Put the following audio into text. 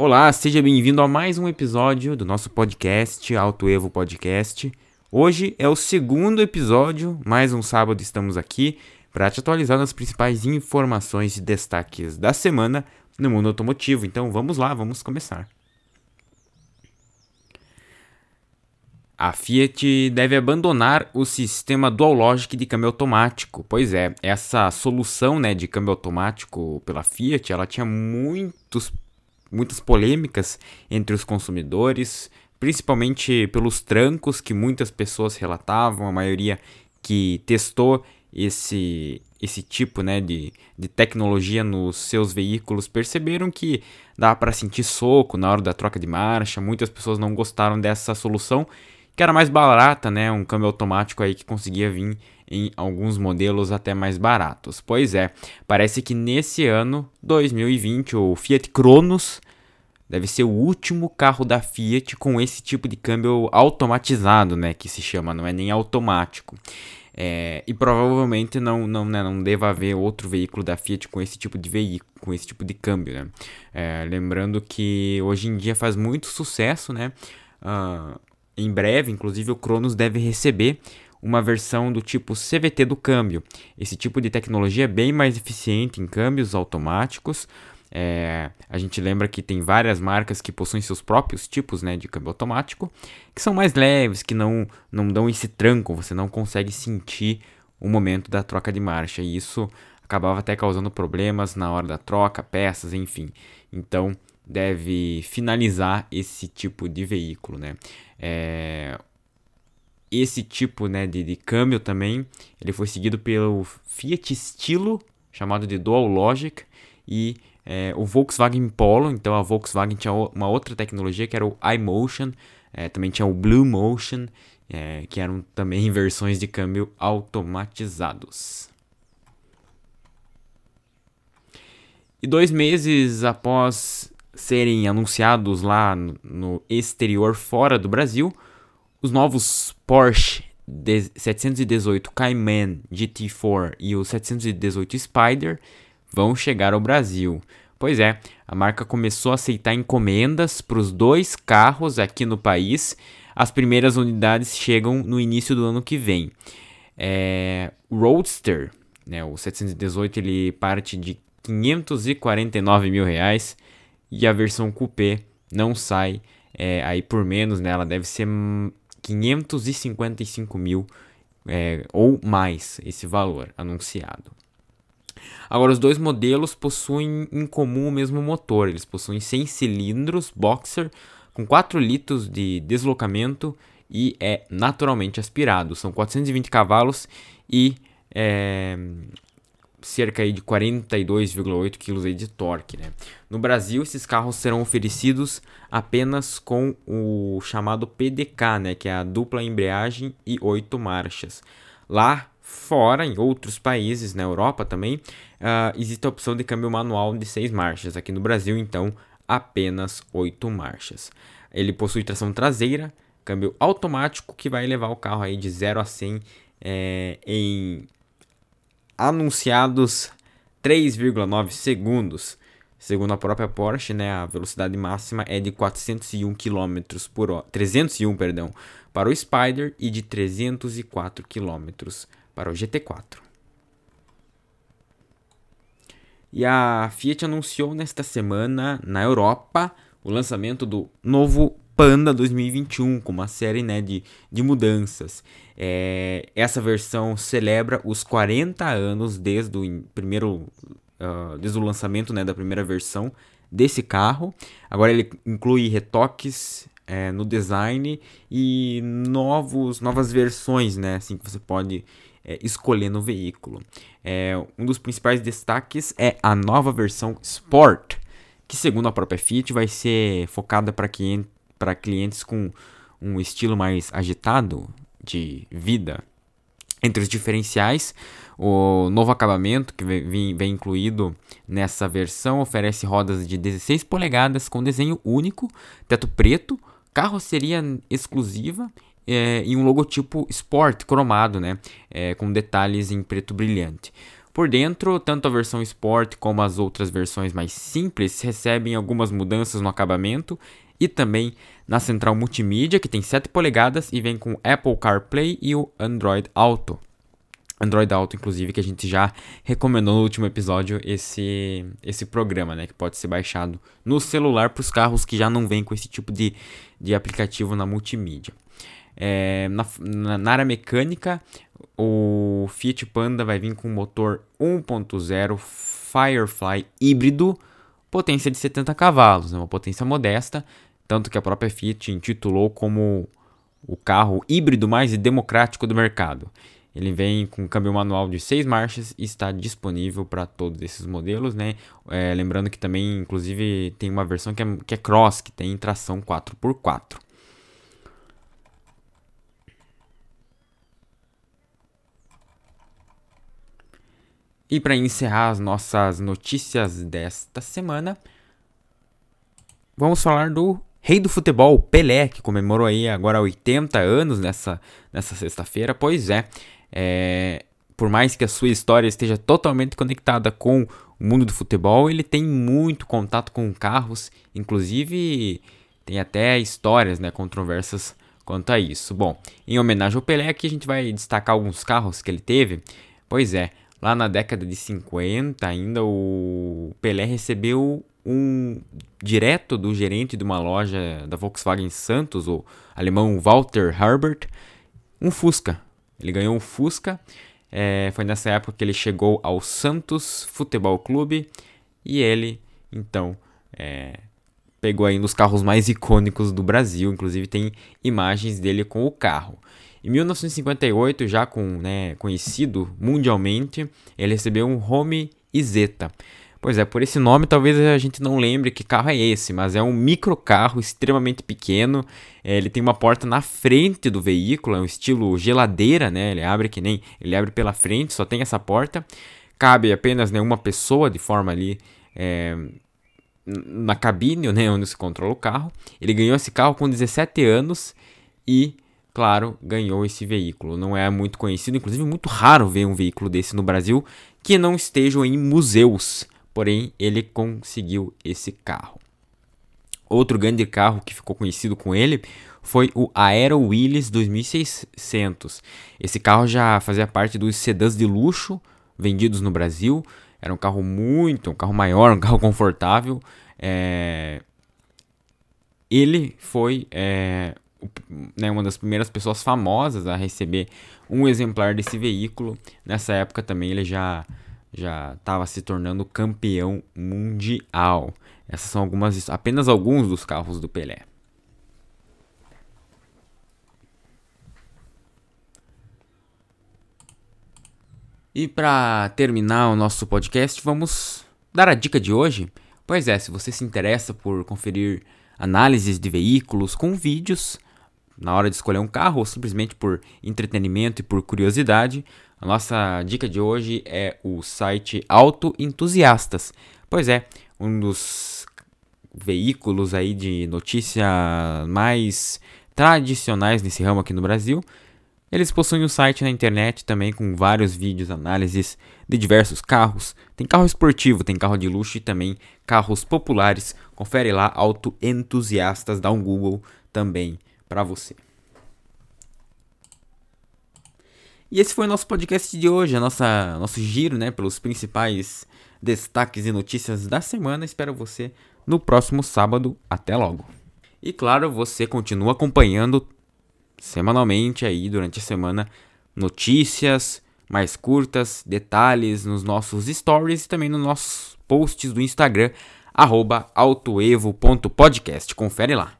Olá, seja bem-vindo a mais um episódio do nosso podcast, Alto Evo Podcast. Hoje é o segundo episódio, mais um sábado estamos aqui para te atualizar nas principais informações e destaques da semana no mundo automotivo. Então vamos lá, vamos começar. A Fiat deve abandonar o sistema Dual Logic de câmbio automático. Pois é, essa solução né, de câmbio automático pela Fiat, ela tinha muitos muitas polêmicas entre os consumidores, principalmente pelos trancos que muitas pessoas relatavam, a maioria que testou esse, esse tipo né, de, de tecnologia nos seus veículos perceberam que dá para sentir soco na hora da troca de marcha. Muitas pessoas não gostaram dessa solução, que era mais barata, né, um câmbio automático aí que conseguia vir em alguns modelos até mais baratos. Pois é, parece que nesse ano 2020 o Fiat Cronos deve ser o último carro da Fiat com esse tipo de câmbio automatizado, né, que se chama, não é nem automático. É, e provavelmente não, não, né, não deva haver outro veículo da Fiat com esse tipo de veículo, com esse tipo de câmbio, né? É, lembrando que hoje em dia faz muito sucesso, né? Uh, em breve, inclusive, o Cronos deve receber uma versão do tipo CVT do câmbio. Esse tipo de tecnologia é bem mais eficiente em câmbios automáticos. É, a gente lembra que tem várias marcas que possuem seus próprios tipos né, de câmbio automático, que são mais leves, que não, não dão esse tranco, você não consegue sentir o momento da troca de marcha. E isso acabava até causando problemas na hora da troca, peças, enfim. Então deve finalizar esse tipo de veículo. Né? É, esse tipo né, de, de câmbio também, ele foi seguido pelo Fiat Stilo, chamado de Dual Logic, e é, o Volkswagen Polo. Então a Volkswagen tinha uma outra tecnologia que era o iMotion, é, também tinha o Blue Motion, é, que eram também versões de câmbio automatizados. E dois meses após serem anunciados lá no, exterior fora do Brasil, os novos Porsche 718 Cayman GT4 e o 718 Spider vão chegar ao Brasil. Pois é, a marca começou a aceitar encomendas para os dois carros aqui no país. As primeiras unidades chegam no início do ano que vem. É, Roadster, né, o 718, ele parte de 549 mil reais e a versão coupé não sai é, aí por menos, né, ela deve ser 555 mil é, ou mais esse valor anunciado. Agora, os dois modelos possuem em comum o mesmo motor. Eles possuem 100 cilindros Boxer com 4 litros de deslocamento e é naturalmente aspirado. São 420 cavalos e é, cerca aí de 42,8 kg de torque. Né? No Brasil, esses carros serão oferecidos apenas com o chamado PDK, né? que é a dupla embreagem e 8 marchas. Lá Fora, em outros países, na Europa também, uh, existe a opção de câmbio manual de 6 marchas. Aqui no Brasil, então, apenas 8 marchas. Ele possui tração traseira, câmbio automático que vai levar o carro aí de 0 a 100 é, em anunciados 3,9 segundos. Segundo a própria Porsche, né, a velocidade máxima é de 401 km por hora, 301, perdão, para o Spider e de 304 km para o GT4. E a Fiat anunciou nesta semana na Europa o lançamento do novo Panda 2021, com uma série né, de, de mudanças. É, essa versão celebra os 40 anos desde o primeiro uh, desde o lançamento né, da primeira versão desse carro. Agora ele inclui retoques é, no design e novos, novas versões, né, assim que você pode é, escolhendo o veículo. É, um dos principais destaques é a nova versão Sport, que segundo a própria Fiat vai ser focada para cliente, clientes com um estilo mais agitado de vida. Entre os diferenciais, o novo acabamento que vem, vem, incluído nessa versão oferece rodas de 16 polegadas com desenho único, teto preto, carroceria exclusiva é, e um logotipo Sport cromado, né? É, com detalhes em preto brilhante. Por dentro, tanto a versão Sport como as outras versões mais simples recebem algumas mudanças no acabamento e também na central multimídia, que tem 7 polegadas e vem com Apple CarPlay e o Android Auto. Android Auto, inclusive, que a gente já recomendou no último episódio esse, esse programa, né? Que pode ser baixado no celular para os carros que já não vêm com esse tipo de, de aplicativo na multimídia. É, na, na, área mecânica, o Fiat Panda vai vir com motor 1.0 Firefly híbrido, potência de 70 cavalos, né? uma potência modesta, tanto que a própria Fiat intitulou como o carro híbrido mais democrático do mercado. Ele vem com câmbio manual de 6 marchas e está disponível para todos esses modelos, né? É, lembrando que também, inclusive, tem uma versão que é, que é cross, que tem tração 4x4. E para encerrar as nossas notícias desta semana, vamos falar do rei do futebol, Pelé, que comemorou aí agora 80 anos nessa, nessa sexta-feira. Pois é, é, por mais que a sua história esteja totalmente conectada com o mundo do futebol, ele tem muito contato com carros, inclusive tem até histórias, né, controversas quanto a isso. Bom, em homenagem ao Pelé, aqui a gente vai destacar alguns carros que ele teve. Pois é, lá na década de 50 ainda o Pelé recebeu um direto do gerente de uma loja da Volkswagen Santos, o alemão Walter Herbert, um Fusca, ele ganhou um Fusca. É, foi nessa época que ele chegou ao Santos Futebol Clube e ele, então, é, pegou aí um dos carros mais icônicos do Brasil. Inclusive tem imagens dele com o carro. Em 1958, já com, né, conhecido mundialmente, ele recebeu um Home Isetta. Pois é, por esse nome talvez a gente não lembre que carro é esse, mas é um micro carro extremamente pequeno. É, ele tem uma porta na frente do veículo, é um estilo geladeira, né? Ele abre que nem, ele abre pela frente, só tem essa porta. Cabe apenas né, uma pessoa de forma ali é, na cabine, né, onde se controla o carro. Ele ganhou esse carro com 17 anos e claro, ganhou esse veículo. Não é muito conhecido, inclusive muito raro ver um veículo desse no Brasil que não estejam em museus porém ele conseguiu esse carro. Outro grande carro que ficou conhecido com ele foi o Aero Willys 2600. Esse carro já fazia parte dos sedãs de luxo vendidos no Brasil. Era um carro muito, um carro maior, um carro confortável. É... Ele foi é, né, uma das primeiras pessoas famosas a receber um exemplar desse veículo. Nessa época também ele já já estava se tornando campeão mundial. Essas são algumas, apenas alguns dos carros do Pelé. E para terminar o nosso podcast, vamos dar a dica de hoje. Pois é, se você se interessa por conferir análises de veículos com vídeos na hora de escolher um carro ou simplesmente por entretenimento e por curiosidade, a nossa dica de hoje é o site Auto Entusiastas. Pois é, um dos veículos aí de notícia mais tradicionais nesse ramo aqui no Brasil. Eles possuem um site na internet também com vários vídeos, análises de diversos carros. Tem carro esportivo, tem carro de luxo e também carros populares. Confere lá, Auto Entusiastas, dá um Google também para você. E esse foi o nosso podcast de hoje, a nossa nosso giro, né, pelos principais destaques e notícias da semana. Espero você no próximo sábado. Até logo. E claro, você continua acompanhando semanalmente aí durante a semana notícias mais curtas, detalhes nos nossos stories e também nos nossos posts do Instagram autoevo.podcast. Confere lá.